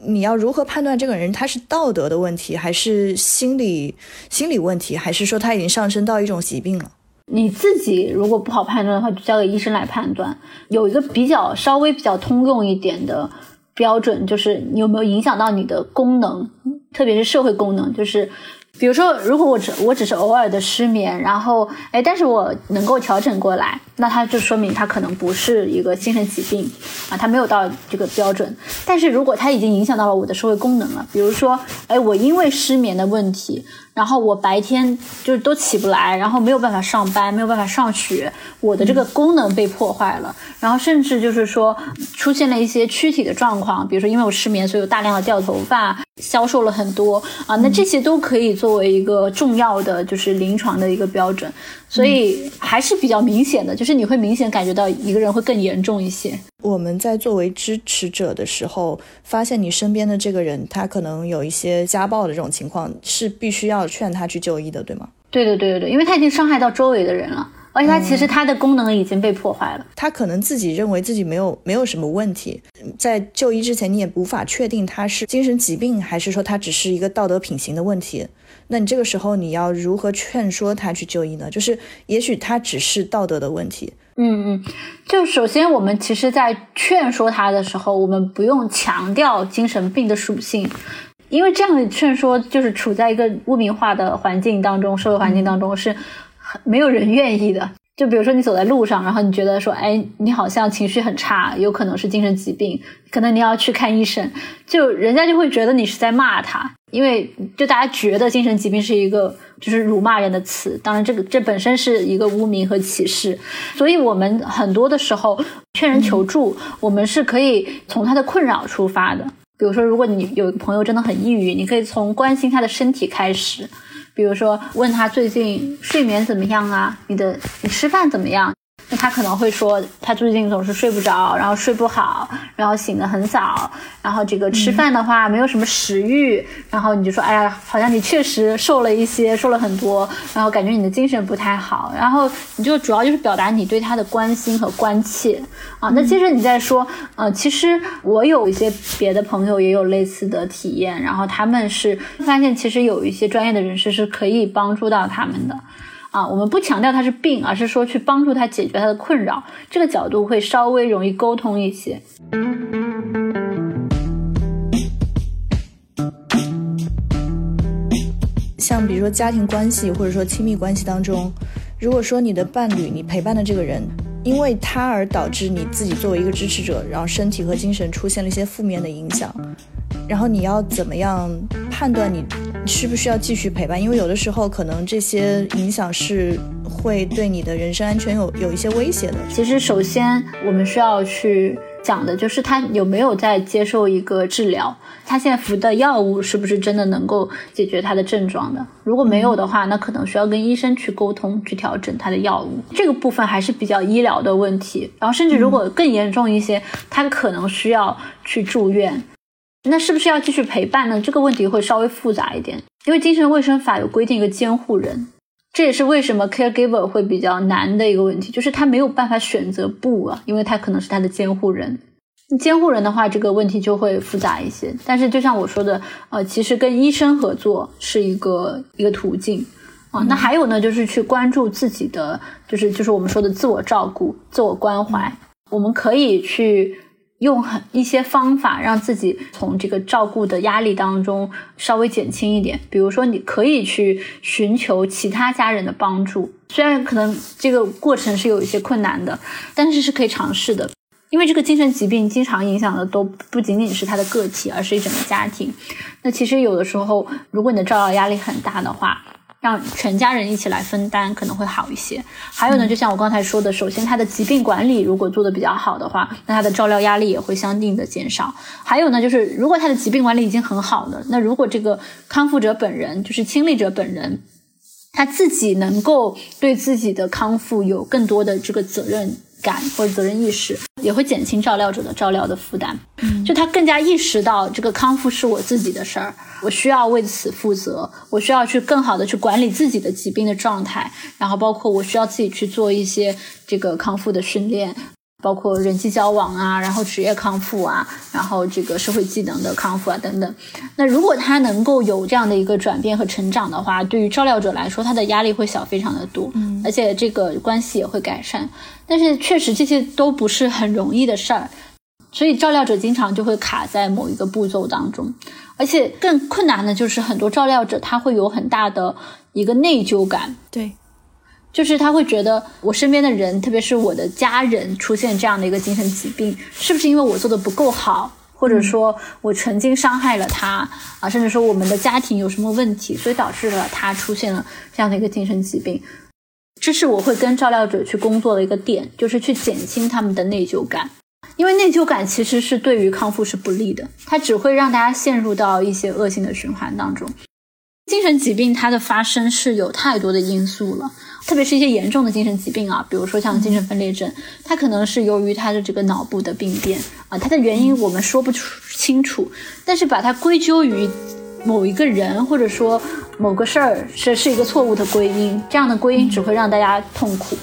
你要如何判断这个人他是道德的问题，还是心理心理问题，还是说他已经上升到一种疾病了？你自己如果不好判断的话，就交给医生来判断。有一个比较稍微比较通用一点的标准，就是你有没有影响到你的功能，特别是社会功能，就是。比如说，如果我只我只是偶尔的失眠，然后哎，但是我能够调整过来，那他就说明他可能不是一个精神疾病啊，他没有到这个标准。但是如果他已经影响到了我的社会功能了，比如说，哎，我因为失眠的问题。然后我白天就是都起不来，然后没有办法上班，没有办法上学，我的这个功能被破坏了。然后甚至就是说出现了一些躯体的状况，比如说因为我失眠，所以有大量的掉头发，消瘦了很多啊。那这些都可以作为一个重要的就是临床的一个标准，所以还是比较明显的，就是你会明显感觉到一个人会更严重一些。我们在作为支持者的时候，发现你身边的这个人他可能有一些家暴的这种情况，是必须要劝他去就医的，对吗？对对对对对，因为他已经伤害到周围的人了，而且他其实他的功能已经被破坏了。他可能自己认为自己没有没有什么问题，在就医之前你也无法确定他是精神疾病，还是说他只是一个道德品行的问题。那你这个时候你要如何劝说他去就医呢？就是也许他只是道德的问题。嗯嗯，就首先我们其实，在劝说他的时候，我们不用强调精神病的属性，因为这样的劝说就是处在一个污名化的环境当中，社会环境当中是很没有人愿意的。就比如说你走在路上，然后你觉得说，哎，你好像情绪很差，有可能是精神疾病，可能你要去看医生，就人家就会觉得你是在骂他。因为就大家觉得精神疾病是一个就是辱骂人的词，当然这个这本身是一个污名和歧视，所以我们很多的时候劝人求助，我们是可以从他的困扰出发的。比如说，如果你有一个朋友真的很抑郁，你可以从关心他的身体开始，比如说问他最近睡眠怎么样啊，你的你吃饭怎么样。那他可能会说，他最近总是睡不着，然后睡不好，然后醒得很早，然后这个吃饭的话没有什么食欲，然后你就说，哎呀，好像你确实瘦了一些，瘦了很多，然后感觉你的精神不太好，然后你就主要就是表达你对他的关心和关切啊。那接着你再说，呃，其实我有一些别的朋友也有类似的体验，然后他们是发现其实有一些专业的人士是可以帮助到他们的。啊，我们不强调他是病，而是说去帮助他解决他的困扰，这个角度会稍微容易沟通一些。像比如说家庭关系或者说亲密关系当中，如果说你的伴侣，你陪伴的这个人，因为他而导致你自己作为一个支持者，然后身体和精神出现了一些负面的影响，然后你要怎么样判断你？需不需要继续陪伴？因为有的时候可能这些影响是会对你的人身安全有有一些威胁的。其实，首先我们需要去讲的就是他有没有在接受一个治疗，他现在服的药物是不是真的能够解决他的症状的？如果没有的话，那可能需要跟医生去沟通，去调整他的药物。这个部分还是比较医疗的问题。然后，甚至如果更严重一些，他可能需要去住院。那是不是要继续陪伴呢？这个问题会稍微复杂一点，因为精神卫生法有规定一个监护人，这也是为什么 caregiver 会比较难的一个问题，就是他没有办法选择不啊，因为他可能是他的监护人。监护人的话，这个问题就会复杂一些。但是就像我说的，呃，其实跟医生合作是一个一个途径啊。那还有呢，就是去关注自己的，就是就是我们说的自我照顾、自我关怀。我们可以去。用很一些方法让自己从这个照顾的压力当中稍微减轻一点，比如说你可以去寻求其他家人的帮助，虽然可能这个过程是有一些困难的，但是是可以尝试的，因为这个精神疾病经常影响的都不仅仅是他的个体，而是一整个家庭。那其实有的时候，如果你的照料压力很大的话，让全家人一起来分担可能会好一些。还有呢，就像我刚才说的，首先他的疾病管理如果做的比较好的话，那他的照料压力也会相应的减少。还有呢，就是如果他的疾病管理已经很好了，那如果这个康复者本人，就是亲历者本人，他自己能够对自己的康复有更多的这个责任。感或者责任意识也会减轻照料者的照料的负担，嗯就他更加意识到这个康复是我自己的事儿，我需要为此负责，我需要去更好的去管理自己的疾病的状态，然后包括我需要自己去做一些这个康复的训练。包括人际交往啊，然后职业康复啊，然后这个社会技能的康复啊等等。那如果他能够有这样的一个转变和成长的话，对于照料者来说，他的压力会小非常的多，嗯，而且这个关系也会改善。但是确实这些都不是很容易的事儿，所以照料者经常就会卡在某一个步骤当中，而且更困难的就是很多照料者他会有很大的一个内疚感，对。就是他会觉得我身边的人，特别是我的家人出现这样的一个精神疾病，是不是因为我做的不够好，或者说我曾经伤害了他啊，甚至说我们的家庭有什么问题，所以导致了他出现了这样的一个精神疾病。这是我会跟照料者去工作的一个点，就是去减轻他们的内疚感，因为内疚感其实是对于康复是不利的，它只会让大家陷入到一些恶性的循环当中。精神疾病它的发生是有太多的因素了。特别是一些严重的精神疾病啊，比如说像精神分裂症，它可能是由于他的这个脑部的病变啊，它的原因我们说不出清楚，但是把它归咎于某一个人或者说某个事儿，是是一个错误的归因，这样的归因只会让大家痛苦。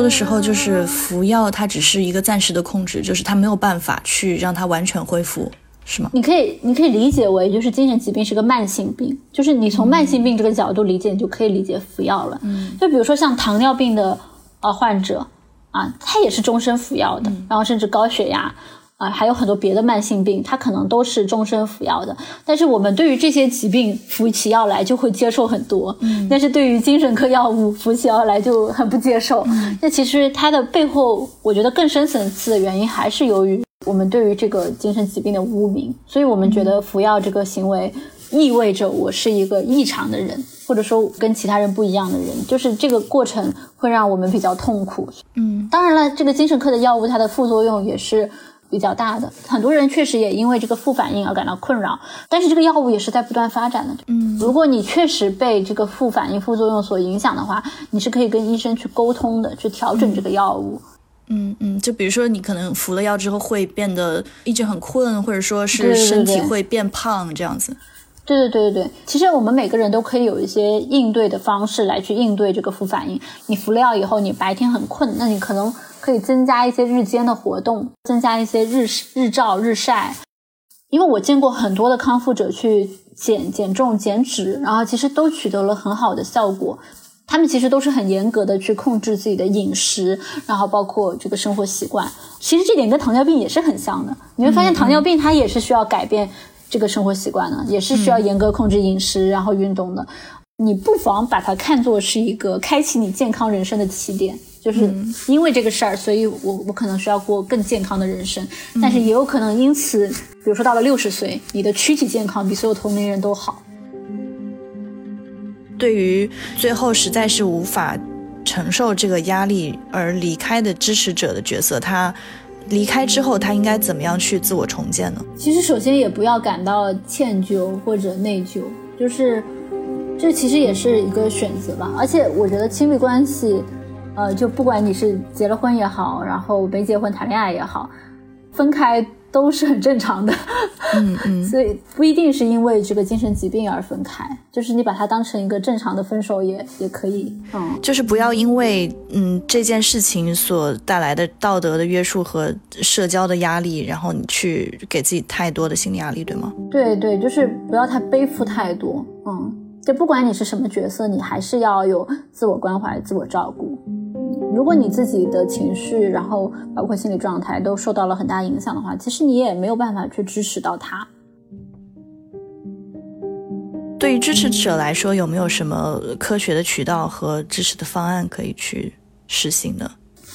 多的时候就是服药，它只是一个暂时的控制，就是它没有办法去让它完全恢复，是吗？你可以，你可以理解为就是精神疾病是个慢性病，就是你从慢性病这个角度理解，你就可以理解服药了。嗯，就比如说像糖尿病的呃患者啊，他也是终身服药的，然后甚至高血压。啊，还有很多别的慢性病，它可能都是终身服药的。但是我们对于这些疾病服起药来就会接受很多，嗯，但是对于精神科药物服起药来就很不接受。那其实它的背后，我觉得更深层次的原因还是由于我们对于这个精神疾病的污名，所以我们觉得服药这个行为意味着我是一个异常的人，或者说跟其他人不一样的人，就是这个过程会让我们比较痛苦。嗯，当然了，这个精神科的药物它的副作用也是。比较大的，很多人确实也因为这个副反应而感到困扰，但是这个药物也是在不断发展的。嗯，如果你确实被这个副反应、副作用所影响的话，你是可以跟医生去沟通的，去调整这个药物。嗯嗯，就比如说你可能服了药之后会变得一直很困，或者说是身体会变胖这样子。对对对对对，其实我们每个人都可以有一些应对的方式来去应对这个副反应。你服了药以后，你白天很困，那你可能。可以增加一些日间的活动，增加一些日日照、日晒。因为我见过很多的康复者去减减重、减脂，然后其实都取得了很好的效果。他们其实都是很严格的去控制自己的饮食，然后包括这个生活习惯。其实这点跟糖尿病也是很像的。你会发现糖尿病它也是需要改变这个生活习惯的，也是需要严格控制饮食，然后运动的。你不妨把它看作是一个开启你健康人生的起点。就是因为这个事儿，所以我我可能需要过更健康的人生，但是也有可能因此，比如说到了六十岁，你的躯体健康比所有同龄人都好。对于最后实在是无法承受这个压力而离开的支持者的角色，他离开之后，他应该怎么样去自我重建呢？其实，首先也不要感到歉疚或者内疚，就是这其实也是一个选择吧。而且，我觉得亲密关系，呃，就不管你是结了婚也好，然后没结婚谈恋爱也好，分开。都是很正常的，嗯嗯，[LAUGHS] 所以不一定是因为这个精神疾病而分开，就是你把它当成一个正常的分手也也可以，嗯，就是不要因为嗯这件事情所带来的道德的约束和社交的压力，然后你去给自己太多的心理压力，对吗？对对，就是不要太背负太多，嗯，就不管你是什么角色，你还是要有自我关怀、自我照顾。如果你自己的情绪，然后包括心理状态都受到了很大影响的话，其实你也没有办法去支持到他。对于支持者来说，有没有什么科学的渠道和支持的方案可以去实行呢？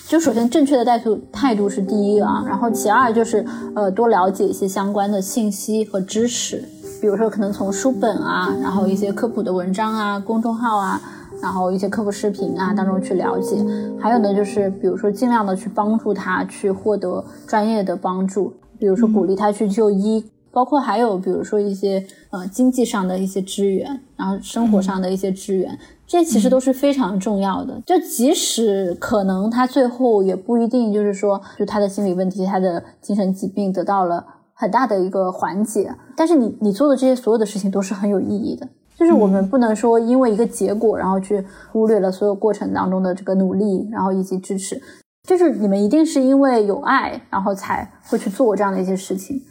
就首先正确的态度态度是第一啊，然后其二就是呃多了解一些相关的信息和知识，比如说可能从书本啊，然后一些科普的文章啊，公众号啊。然后一些科普视频啊当中去了解，还有呢就是比如说尽量的去帮助他去获得专业的帮助，比如说鼓励他去就医，包括还有比如说一些呃经济上的一些支援，然后生活上的一些支援，这其实都是非常重要的。就即使可能他最后也不一定就是说就他的心理问题、他的精神疾病得到了很大的一个缓解，但是你你做的这些所有的事情都是很有意义的。就是我们不能说因为一个结果，然后去忽略了所有过程当中的这个努力，然后以及支持。就是你们一定是因为有爱，然后才会去做这样的一些事情。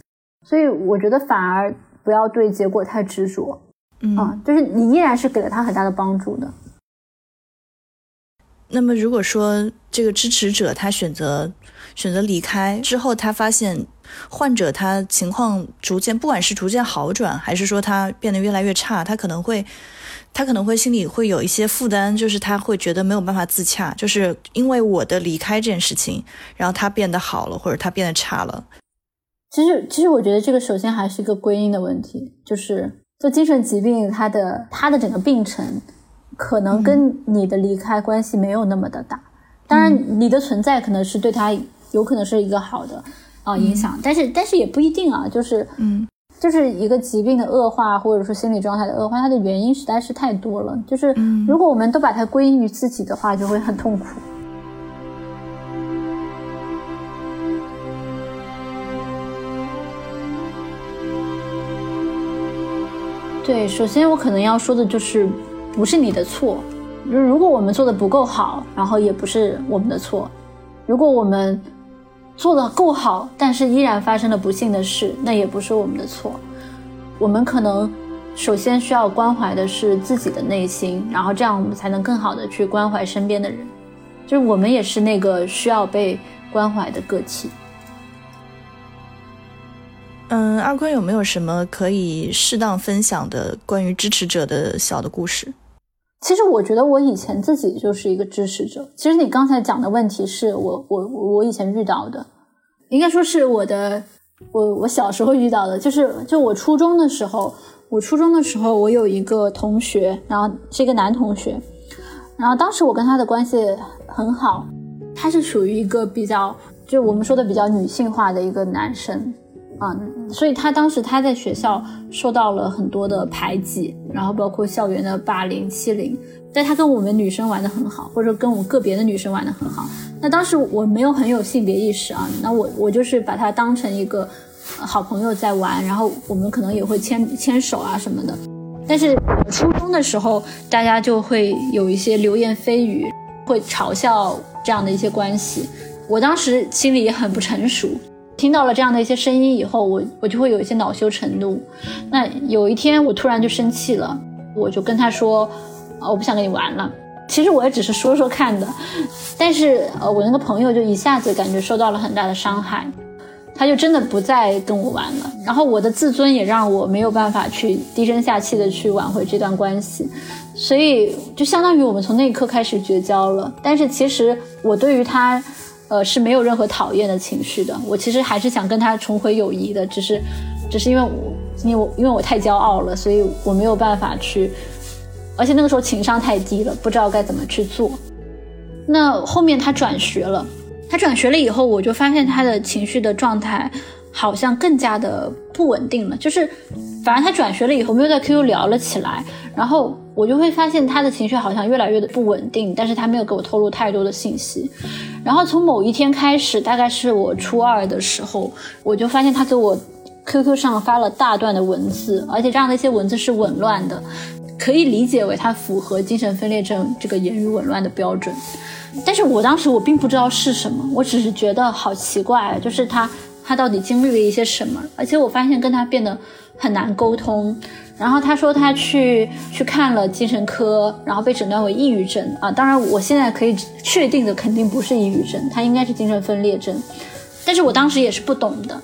所以我觉得反而不要对结果太执着，嗯，就是你依然是给了他很大的帮助的。那么如果说这个支持者他选择选择离开之后，他发现。患者他情况逐渐，不管是逐渐好转，还是说他变得越来越差，他可能会，他可能会心里会有一些负担，就是他会觉得没有办法自洽，就是因为我的离开这件事情，然后他变得好了，或者他变得差了。其实，其实我觉得这个首先还是一个归因的问题，就是就精神疾病它的它的整个病程，可能跟你的离开关系没有那么的大。当然，你的存在可能是对他有可能是一个好的。啊，影响，但是但是也不一定啊，就是，嗯，就是一个疾病的恶化，或者说心理状态的恶化，它的原因实在是太多了。就是，如果我们都把它归因于自己的话，就会很痛苦。对，首先我可能要说的就是，不是你的错。如果我们做的不够好，然后也不是我们的错。如果我们。做的够好，但是依然发生了不幸的事，那也不是我们的错。我们可能首先需要关怀的是自己的内心，然后这样我们才能更好的去关怀身边的人。就是我们也是那个需要被关怀的个体。嗯，二坤有没有什么可以适当分享的关于支持者的小的故事？其实我觉得我以前自己就是一个支持者。其实你刚才讲的问题是我我我以前遇到的，应该说是我的我我小时候遇到的，就是就我初中的时候，我初中的时候我有一个同学，然后是一个男同学，然后当时我跟他的关系很好，他是属于一个比较就我们说的比较女性化的一个男生。啊，所以他当时他在学校受到了很多的排挤，然后包括校园的霸凌欺凌。但他跟我们女生玩的很好，或者跟我个别的女生玩的很好。那当时我没有很有性别意识啊，那我我就是把他当成一个好朋友在玩，然后我们可能也会牵牵手啊什么的。但是初中的时候，大家就会有一些流言蜚语，会嘲笑这样的一些关系。我当时心里也很不成熟。听到了这样的一些声音以后，我我就会有一些恼羞成怒。那有一天我突然就生气了，我就跟他说：“啊，我不想跟你玩了。”其实我也只是说说看的，但是呃，我那个朋友就一下子感觉受到了很大的伤害，他就真的不再跟我玩了。然后我的自尊也让我没有办法去低声下气的去挽回这段关系，所以就相当于我们从那一刻开始绝交了。但是其实我对于他。呃，是没有任何讨厌的情绪的。我其实还是想跟他重回友谊的，只是，只是因为我，因为我，因为我太骄傲了，所以我没有办法去，而且那个时候情商太低了，不知道该怎么去做。那后面他转学了，他转学了以后，我就发现他的情绪的状态好像更加的不稳定了。就是，反正他转学了以后，我们又在 QQ 聊了起来，然后我就会发现他的情绪好像越来越的不稳定，但是他没有给我透露太多的信息。然后从某一天开始，大概是我初二的时候，我就发现他给我 QQ 上发了大段的文字，而且这样的一些文字是紊乱的。可以理解为他符合精神分裂症这个言语紊乱的标准，但是我当时我并不知道是什么，我只是觉得好奇怪，就是他他到底经历了一些什么，而且我发现跟他变得很难沟通。然后他说他去去看了精神科，然后被诊断为抑郁症啊，当然我现在可以确定的肯定不是抑郁症，他应该是精神分裂症，但是我当时也是不懂的，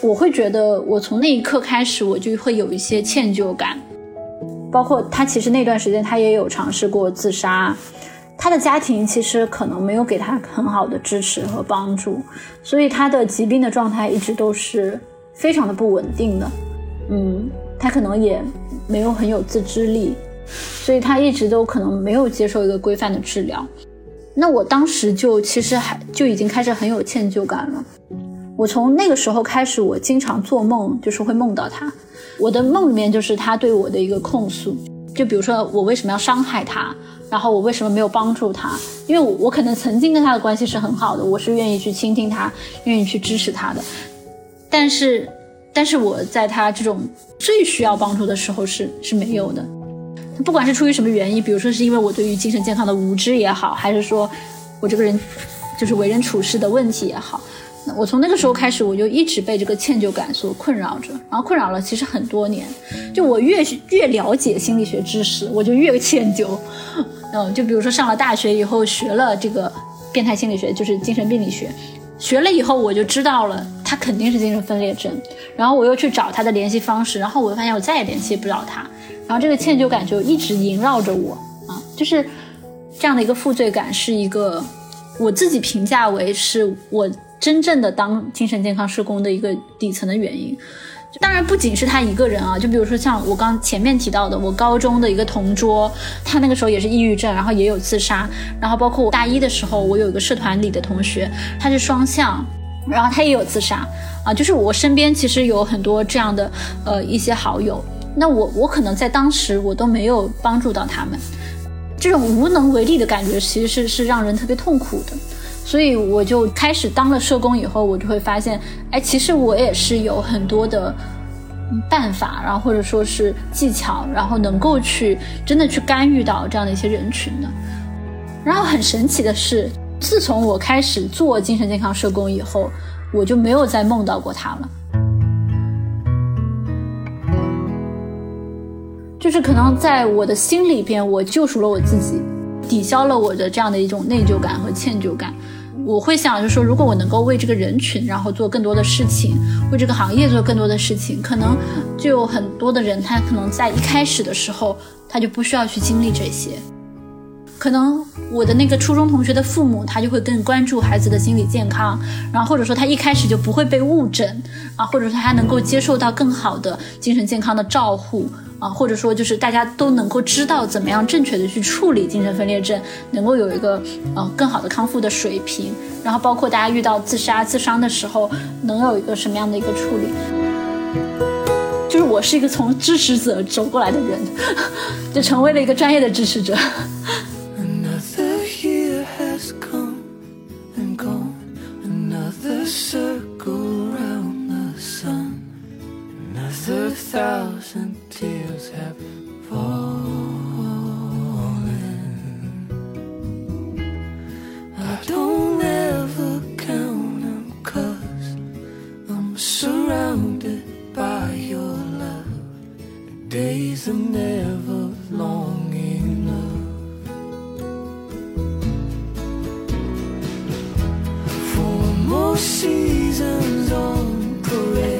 我会觉得我从那一刻开始我就会有一些歉疚感。包括他其实那段时间他也有尝试过自杀，他的家庭其实可能没有给他很好的支持和帮助，所以他的疾病的状态一直都是非常的不稳定的。嗯，他可能也没有很有自制力，所以他一直都可能没有接受一个规范的治疗。那我当时就其实还就已经开始很有歉疚感了。我从那个时候开始，我经常做梦，就是会梦到他。我的梦里面就是他对我的一个控诉，就比如说我为什么要伤害他，然后我为什么没有帮助他？因为我我可能曾经跟他的关系是很好的，我是愿意去倾听他，愿意去支持他的。但是，但是我在他这种最需要帮助的时候是是没有的。不管是出于什么原因，比如说是因为我对于精神健康的无知也好，还是说我这个人就是为人处事的问题也好。我从那个时候开始，我就一直被这个歉疚感所困扰着，然后困扰了其实很多年。就我越越了解心理学知识，我就越歉疚。嗯，就比如说上了大学以后学了这个变态心理学，就是精神病理学，学了以后我就知道了他肯定是精神分裂症。然后我又去找他的联系方式，然后我就发现我再也联系不了他。然后这个歉疚感就一直萦绕着我啊，就是这样的一个负罪感，是一个我自己评价为是我。真正的当精神健康社工的一个底层的原因，当然不仅是他一个人啊，就比如说像我刚前面提到的，我高中的一个同桌，他那个时候也是抑郁症，然后也有自杀，然后包括我大一的时候，我有一个社团里的同学，他是双向，然后他也有自杀，啊，就是我身边其实有很多这样的呃一些好友，那我我可能在当时我都没有帮助到他们，这种无能为力的感觉其实是是让人特别痛苦的。所以我就开始当了社工以后，我就会发现，哎，其实我也是有很多的办法，然后或者说是技巧，然后能够去真的去干预到这样的一些人群的。然后很神奇的是，自从我开始做精神健康社工以后，我就没有再梦到过他了。就是可能在我的心里边，我救赎了我自己。抵消了我的这样的一种内疚感和歉疚感，我会想，就是说，如果我能够为这个人群，然后做更多的事情，为这个行业做更多的事情，可能就有很多的人，他可能在一开始的时候，他就不需要去经历这些。可能我的那个初中同学的父母，他就会更关注孩子的心理健康，然后或者说他一开始就不会被误诊啊，或者说他还能够接受到更好的精神健康的照护。啊，或者说就是大家都能够知道怎么样正确的去处理精神分裂症，能够有一个呃更好的康复的水平，然后包括大家遇到自杀自伤的时候，能有一个什么样的一个处理？就是我是一个从支持者走过来的人，就成为了一个专业的支持者。thousand tears have fallen. I don't ever count them cause I'm surrounded by your love. Days are never long enough. For most seasons on parade